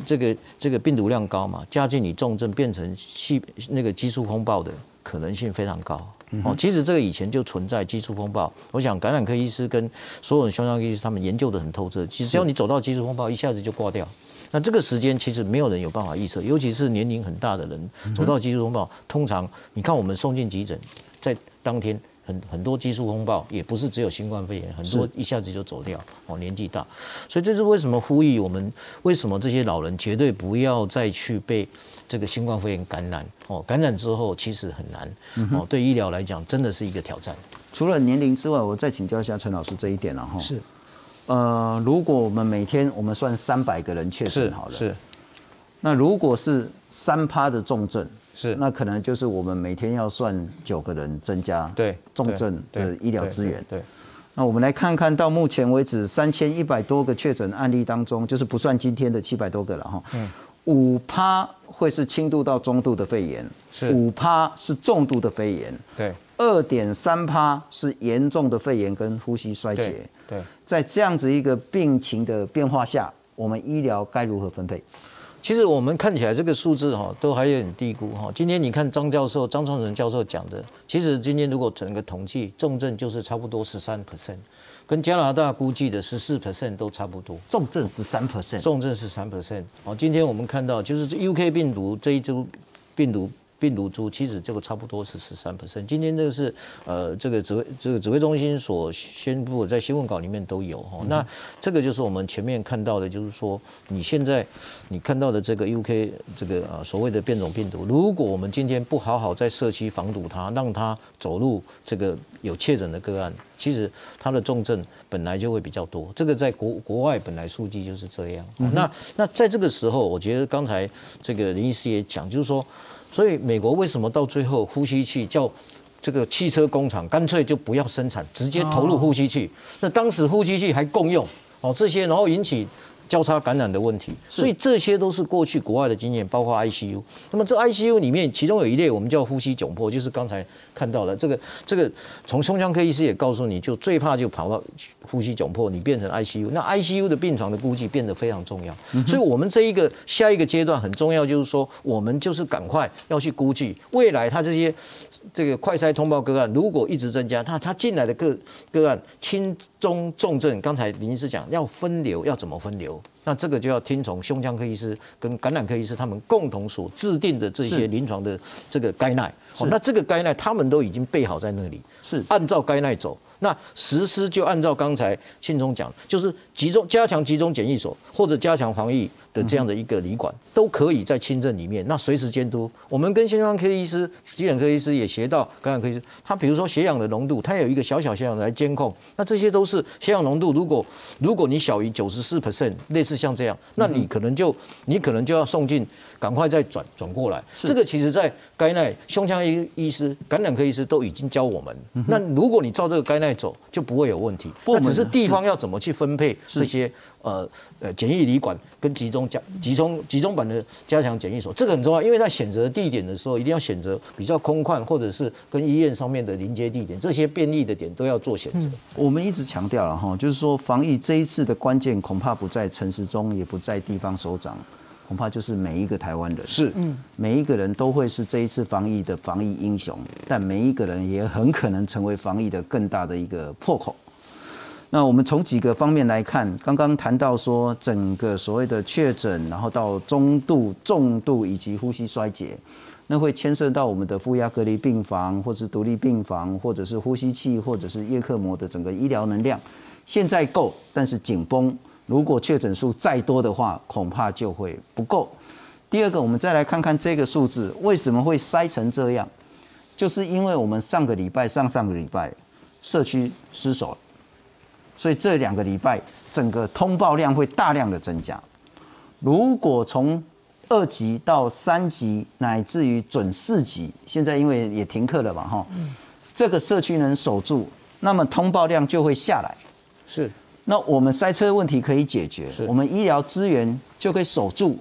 这个这个病毒量高嘛，加剧你重症变成细那个激素风暴的可能性非常高。哦，其实这个以前就存在基础风暴。我想感染科医师跟所有的胸腔科医师他们研究的很透彻。其实只要你走到基础风暴，一下子就挂掉。那这个时间其实没有人有办法预测，尤其是年龄很大的人走到基础风暴，通常你看我们送进急诊，在当天很很多激素风暴也不是只有新冠肺炎，很多一下子就走掉。哦，年纪大，所以这是为什么呼吁我们，为什么这些老人绝对不要再去被这个新冠肺炎感染。哦，感染之后其实很难。哦，对医疗来讲真的是一个挑战。除了年龄之外，我再请教一下陈老师这一点了哈。是。呃，如果我们每天我们算三百个人确诊好了，是，那如果是三趴的重症，是，那可能就是我们每天要算九个人增加对重症的医疗资源。对，那我们来看看到目前为止三千一百多个确诊案例当中，就是不算今天的七百多个了哈。嗯。五趴会是轻度到中度的肺炎，是五趴是重度的肺炎。对。二点三趴是严重的肺炎跟呼吸衰竭。对，在这样子一个病情的变化下，我们医疗该如何分配？其实我们看起来这个数字哈，都还有点低估哈。今天你看张教授、张创仁教授讲的，其实今天如果整个统计重症就是差不多十三 percent，跟加拿大估计的十四 percent 都差不多。重症十三 percent，重症十三 percent。好，今天我们看到就是 UK 病毒这一株病毒。病毒株其实这个差不多是十三 percent。今天这个是呃这个指挥这个指挥中心所宣布在新闻稿里面都有哈。那这个就是我们前面看到的，就是说你现在你看到的这个 UK 这个啊所谓的变种病毒，如果我们今天不好好在社区防堵它，让它走入这个有确诊的个案，其实它的重症本来就会比较多。这个在国国外本来数据就是这样。那那在这个时候，我觉得刚才这个林医师也讲，就是说。所以美国为什么到最后呼吸器叫这个汽车工厂干脆就不要生产，直接投入呼吸器？那当时呼吸器还共用哦，这些然后引起。交叉感染的问题，所以这些都是过去国外的经验，包括 ICU。那么这 ICU 里面，其中有一类我们叫呼吸窘迫，就是刚才看到的这个这个，从胸腔科医师也告诉你就最怕就跑到呼吸窘迫，你变成 ICU。那 ICU 的病床的估计变得非常重要，所以我们这一个下一个阶段很重要，就是说我们就是赶快要去估计未来他这些这个快筛通报个案如果一直增加，他他进来的个个案轻中重症，刚才林医师讲要分流要怎么分流？那这个就要听从胸腔科医师跟感染科医师他们共同所制定的这些临床的这个该奈，那这个该奈他们都已经备好在那里，是。按照该奈走。那实施就按照刚才信中讲，就是集中加强集中检疫所或者加强防疫的这样的一个旅馆，都可以在轻症里面，那随时监督。我们跟心脏科医师、急诊科医师也学到感染科医师，他比如说血氧的浓度，他有一个小小血氧来监控。那这些都是血氧浓度，如果如果你小于九十四 percent，类似像这样，那你可能就你可能就要送进。赶快再转转过来，这个其实在该奈胸腔医医师、感染科医师都已经教我们。那如果你照这个该奈走，就不会有问题。不只是地方要怎么去分配这些呃呃检疫旅馆跟集中加集中集中版的加强检疫所，这个很重要，因为在选择地点的时候，一定要选择比较空旷或者是跟医院上面的临接地点，这些便利的点都要做选择。我们一直强调了哈，就是说防疫这一次的关键恐怕不在城市中，也不在地方首长。恐怕就是每一个台湾人是，嗯，每一个人都会是这一次防疫的防疫英雄，但每一个人也很可能成为防疫的更大的一个破口。那我们从几个方面来看，刚刚谈到说整个所谓的确诊，然后到中度、重度以及呼吸衰竭，那会牵涉到我们的负压隔离病房，或是独立病房，或者是呼吸器，或者是叶克膜的整个医疗能量，现在够，但是紧绷。如果确诊数再多的话，恐怕就会不够。第二个，我们再来看看这个数字为什么会塞成这样，就是因为我们上个礼拜、上上个礼拜社区失守，所以这两个礼拜整个通报量会大量的增加。如果从二级到三级，乃至于准四级，现在因为也停课了嘛，哈，这个社区能守住，那么通报量就会下来。是，那我们塞车问题可以解决，我们医疗资源就可以守住，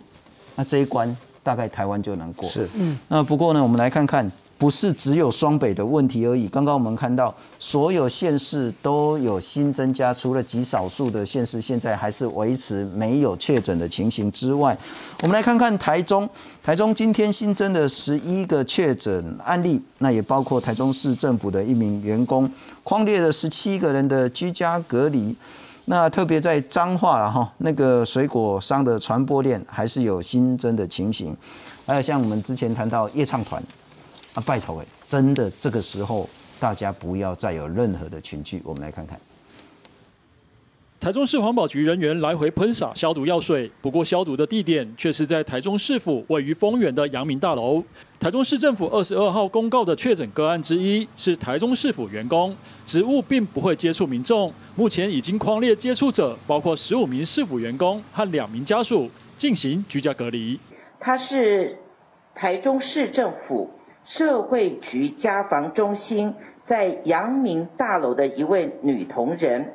那这一关大概台湾就能过。是，嗯。那不过呢，我们来看看。不是只有双北的问题而已。刚刚我们看到，所有县市都有新增加，除了极少数的县市现在还是维持没有确诊的情形之外，我们来看看台中。台中今天新增的十一个确诊案例，那也包括台中市政府的一名员工，框列了十七个人的居家隔离。那特别在彰化了哈，那个水果商的传播链还是有新增的情形。还有像我们之前谈到夜唱团。啊，拜托哎，真的这个时候大家不要再有任何的群聚。我们来看看，台中市环保局人员来回喷洒消毒药水，不过消毒的地点却是在台中市府位于丰原的阳明大楼。台中市政府二十二号公告的确诊个案之一是台中市府员工，职务并不会接触民众，目前已经框列接触者，包括十五名市府员工和两名家属进行居家隔离。他是台中市政府。社会局家防中心在阳明大楼的一位女同仁，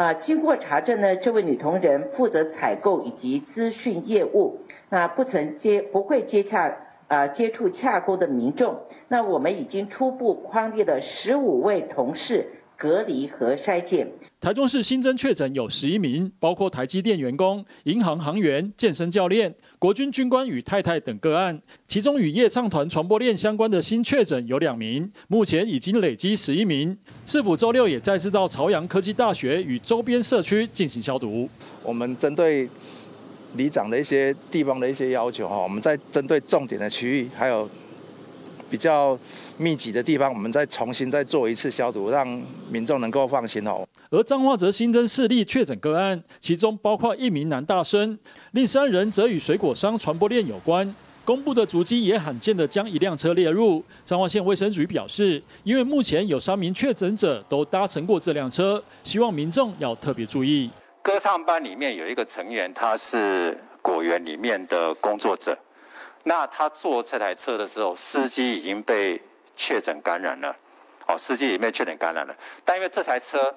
啊，经过查证呢，这位女同仁负责采购以及资讯业务，那不曾接不会接洽啊接触洽购的民众，那我们已经初步框列了十五位同事。隔离和筛检。台中市新增确诊有十一名，包括台积电员工、银行行员、健身教练、国军军官与太太等个案。其中与夜唱团传播链相关的新确诊有两名，目前已经累积十一名。市府周六也再次到朝阳科技大学与周边社区进行消毒。我们针对里长的一些地方的一些要求哈，我们在针对重点的区域还有。比较密集的地方，我们再重新再做一次消毒，让民众能够放心哦。而彰化则新增四例确诊个案，其中包括一名男大生，另三人则与水果商传播链有关。公布的足迹也罕见的将一辆车列入。彰化县卫生局表示，因为目前有三名确诊者都搭乘过这辆车，希望民众要特别注意。歌唱班里面有一个成员，他是果园里面的工作者。那他坐这台车的时候，司机已经被确诊感染了，哦，司机里面确诊感染了。但因为这台车，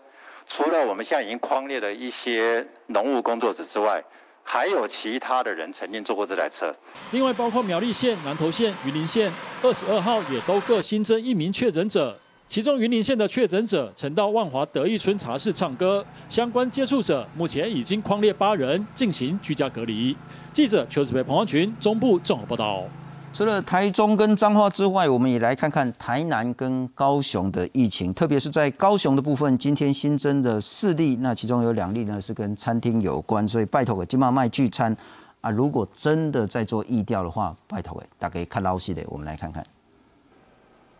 除了我们现在已经框列的一些农务工作者之外，还有其他的人曾经坐过这台车。另外，包括苗栗县、南投县、云林县，二十二号也都各新增一名确诊者。其中云林县的确诊者曾到万华德义村茶室唱歌，相关接触者目前已经框列八人进行居家隔离。记者邱子培、彭光群中部综合报道。除了台中跟彰化之外，我们也来看看台南跟高雄的疫情，特别是在高雄的部分，今天新增的四例，那其中有两例呢是跟餐厅有关，所以拜托给金妈卖聚餐啊，如果真的在做疫调的话，拜托给大家看老实的，我们来看看。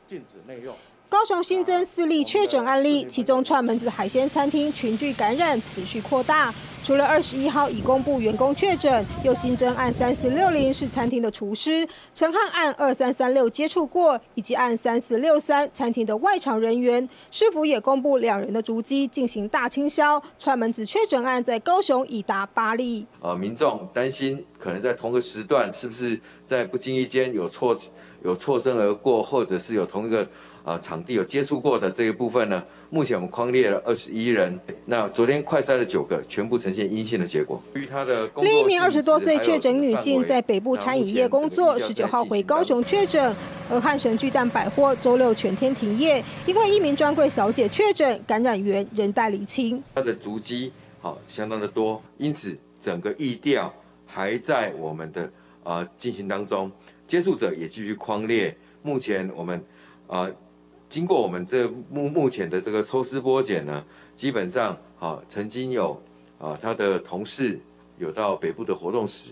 禁止内用。高雄新增四例确诊案例，其中串门子海鲜餐厅群聚感染持续扩大。除了二十一号已公布员工确诊，又新增案三四六零是餐厅的厨师，陈汉案二三三六接触过，以及案三四六三餐厅的外场人员。市府也公布两人的足迹进行大清销。串门子确诊案在高雄已达八例。呃，民众担心可能在同个时段，是不是在不经意间有错有错身而过，或者是有同一个。啊，场地有接触过的这一部分呢，目前我们框列了二十一人。那昨天快筛了九个，全部呈现阴性的结果。于他的另一名二十多岁确诊女性在北部餐饮业工作，十九号回高雄确诊。而汉神巨蛋百货周六全天停业，因为一名专柜小姐确诊，感染源仍待厘清。她的足迹好相当的多，因此整个疫调还在我们的呃进行当中，接触者也继续框列。目前我们啊。经过我们这目目前的这个抽丝剥茧呢，基本上啊，曾经有啊他的同事有到北部的活动史。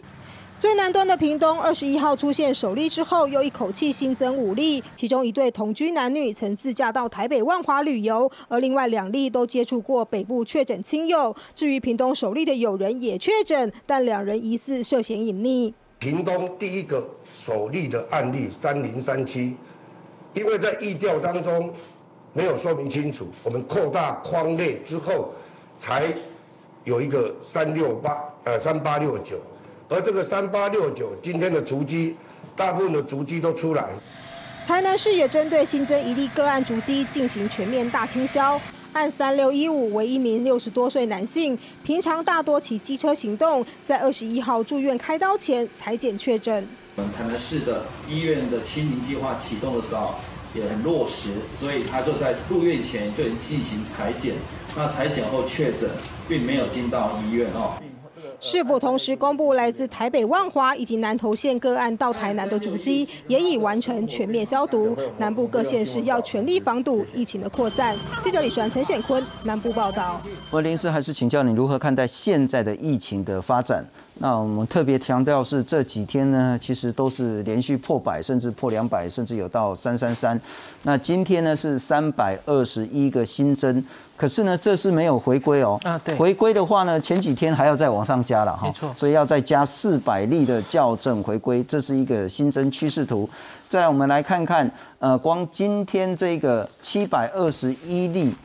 最南端的屏东，二十一号出现首例之后，又一口气新增五例，其中一对同居男女曾自驾到台北万华旅游，而另外两例都接触过北部确诊亲友。至于屏东首例的友人也确诊，但两人疑似涉嫌隐匿。屏东第一个首例的案例三零三七。因为在议调当中没有说明清楚，我们扩大框列之后，才有一个三六八呃三八六九，而这个三八六九今天的足迹，大部分的足迹都出来。台南市也针对新增一例个案足迹进行全面大清消。按三六一五为一名六十多岁男性，平常大多骑机车行动，在二十一号住院开刀前裁剪确诊。我们台南市的医院的清零计划启动的早，也很落实，所以他就在入院前就已经进行裁剪，那裁剪后确诊，并没有进到医院哦。市府同时公布来自台北万华以及南投县个案到台南的足迹，也已完成全面消毒。南部各县市要全力防堵疫情的扩散。记者李传、陈显坤南部报道。我林师还是请教你如何看待现在的疫情的发展？那我们特别强调是这几天呢，其实都是连续破百，甚至破两百，甚至有到三三三。那今天呢是三百二十一个新增，可是呢这是没有回归哦。啊，对。回归的话呢，前几天还要再往上加了哈。没错。所以要再加四百例的校正回归，这是一个新增趋势图。再来我们来看看，呃，光今天这个七百二十一例，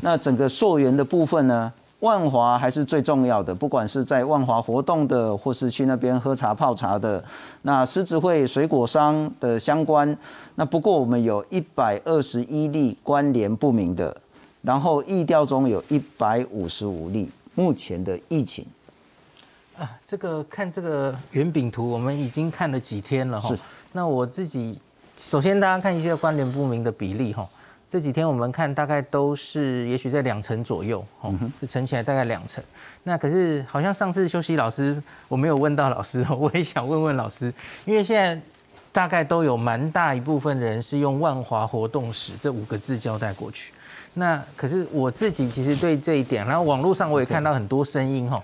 那整个溯源的部分呢？万华还是最重要的，不管是在万华活动的，或是去那边喝茶泡茶的，那狮子会水果商的相关。那不过我们有一百二十一例关联不明的，然后疫调中有一百五十五例目前的疫情。啊，这个看这个圆饼图，我们已经看了几天了哈。是。那我自己首先大家看一些关联不明的比例哈。这几天我们看大概都是，也许在两成左右，哦，就乘起来大概两成。那可是好像上次休息老师我没有问到老师，我也想问问老师，因为现在大概都有蛮大一部分人是用万华活动史这五个字交代过去。那可是我自己其实对这一点，然后网络上我也看到很多声音哈。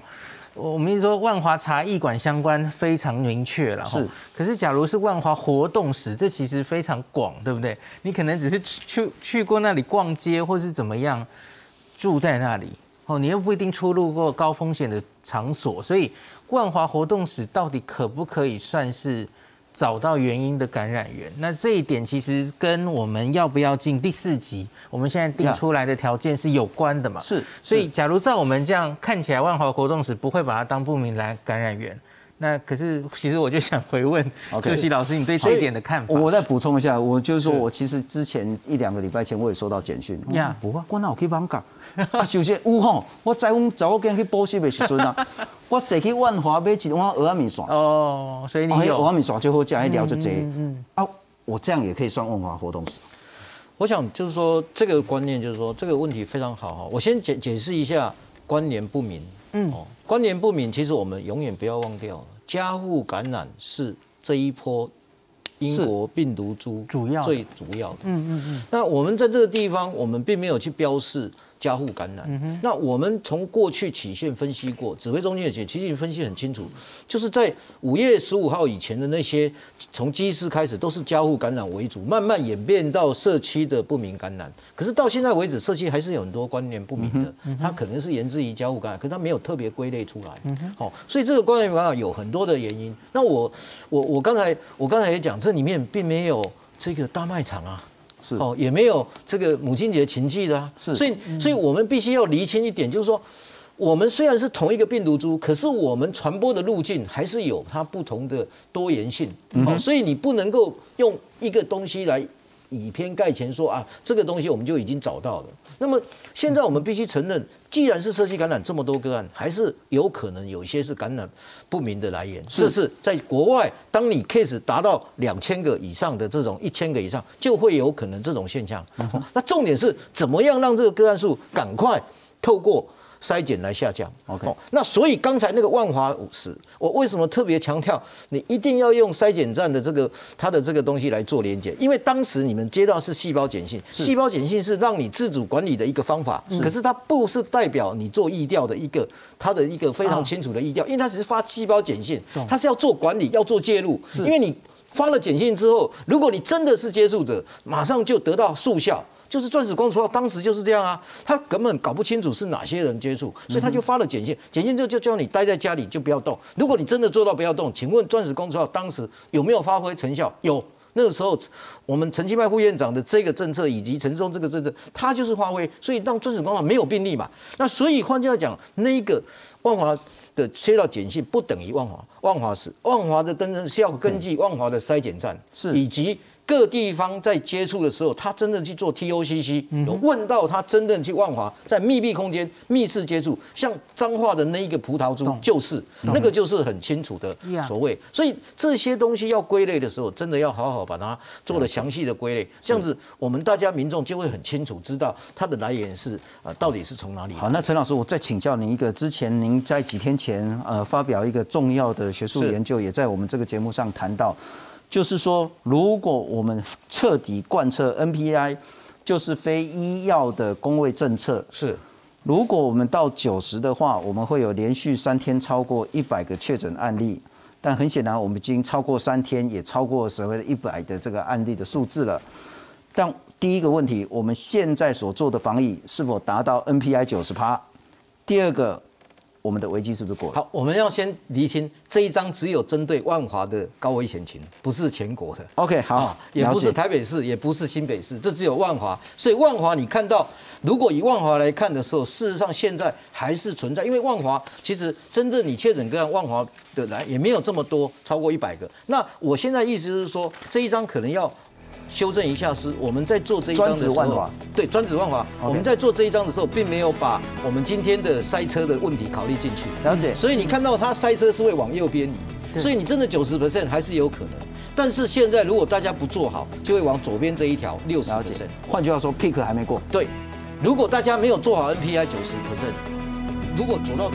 我们一说万华茶艺馆相关非常明确了，是。可是假如是万华活动史，这其实非常广，对不对？你可能只是去去过那里逛街，或是怎么样，住在那里，哦，你又不一定出入过高风险的场所，所以万华活动史到底可不可以算是？找到原因的感染源，那这一点其实跟我们要不要进第四级，我们现在定出来的条件是有关的嘛？是，所以假如照我们这样看起来，万华活动时不会把它当不明来感染源。那可是，其实我就想回问柯西老师，你对这一点的看法？我再补充一下，我就是说我其实之前一两个礼拜前我也收到简讯，呀，不啊，我哪有去网港？啊，首先有吼，我在阮早间去补习的时阵啊，我先去万华买一碗蚵仔面线。哦，所以你有蚵仔面线就好食，一聊就这。嗯啊，我这样也可以算万华活动史。我想就是说这个观念就是说这个问题非常好哈。我先解解释一下关联不明。嗯，哦，关联不明，其实我们永远不要忘掉。家户感染是这一波英国病毒株主要最主要的。嗯嗯嗯。那我们在这个地方，我们并没有去标示。加护感染，那我们从过去曲线分析过，指挥中心的解，其实分析很清楚，就是在五月十五号以前的那些，从机师开始都是加护感染为主，慢慢演变到社区的不明感染。可是到现在为止，社区还是有很多关联不明的，它可能是源自于加护感染，可是它没有特别归类出来。好，所以这个关联感染有很多的原因。那我我我刚才我刚才也讲，这里面并没有这个大卖场啊。是。哦，也没有这个母亲节情记的啊，是，所以，所以我们必须要厘清一点，就是说，我们虽然是同一个病毒株，可是我们传播的路径还是有它不同的多元性，哦，所以你不能够用一个东西来以偏概全，说啊，这个东西我们就已经找到了。那么现在我们必须承认，既然是社区感染这么多个案，还是有可能有一些是感染不明的来源。这是在国外，当你 case 达到两千个以上的这种一千个以上，就会有可能这种现象。那重点是怎么样让这个个案数赶快透过。筛检来下降，OK。那所以刚才那个万华五十，我为什么特别强调你一定要用筛检站的这个它的这个东西来做连接？因为当时你们接到是细胞碱性，细胞碱性是让你自主管理的一个方法，可是它不是代表你做疫调的一个它的一个非常清楚的疫调，因为它只是发细胞碱性，它是要做管理，要做介入，因为你发了碱性之后，如果你真的是接触者，马上就得到速效。就是钻石公主号当时就是这样啊，他根本搞不清楚是哪些人接触，所以他就发了简讯，简讯就就叫你待在家里就不要动。如果你真的做到不要动，请问钻石公主号当时有没有发挥成效？有，那个时候我们陈其迈副院长的这个政策以及陈松这个政策，他就是发挥，所以让钻石光没有病例嘛。那所以换句话讲，那个万华的切到碱性不等于万华，万华是万华的登是要根据万华的筛检站是。以及。各地方在接触的时候，他真正去做 TOCC，有问到他真正去万华在密闭空间密室接触，像彰化的那一个葡萄珠就是那个就是很清楚的所谓，所以这些东西要归类的时候，真的要好好把它做了详细的归类，这样子我们大家民众就会很清楚知道它的来源是呃到底是从哪里。好，那陈老师，我再请教您一个，之前您在几天前呃发表一个重要的学术研究，也在我们这个节目上谈到。就是说，如果我们彻底贯彻 NPI，就是非医药的工位政策。是，如果我们到九十的话，我们会有连续三天超过一百个确诊案例。但很显然，我们已经超过三天，也超过所谓的一百的这个案例的数字了。但第一个问题，我们现在所做的防疫是否达到 NPI 九十趴？第二个。我们的危机是不是过了？好，我们要先厘清这一张只有针对万华的高危险情，不是全国的。OK，好，也不是台北市，也不是新北市，这只有万华。所以万华你看到，如果以万华来看的时候，事实上现在还是存在，因为万华其实真正你确诊个案，万华的来也没有这么多，超过一百个。那我现在意思就是说，这一张可能要。修正一下，是我们在做这一章的时候，对专指万华，我们在做这一章的时候，并没有把我们今天的塞车的问题考虑进去。了解，所以你看到它塞车是会往右边移，所以你真的九十 percent 还是有可能。但是现在如果大家不做好，就会往左边这一条六十 percent。换句话说，pick 还没过。对，如果大家没有做好 NPI 九十 percent，如果走到。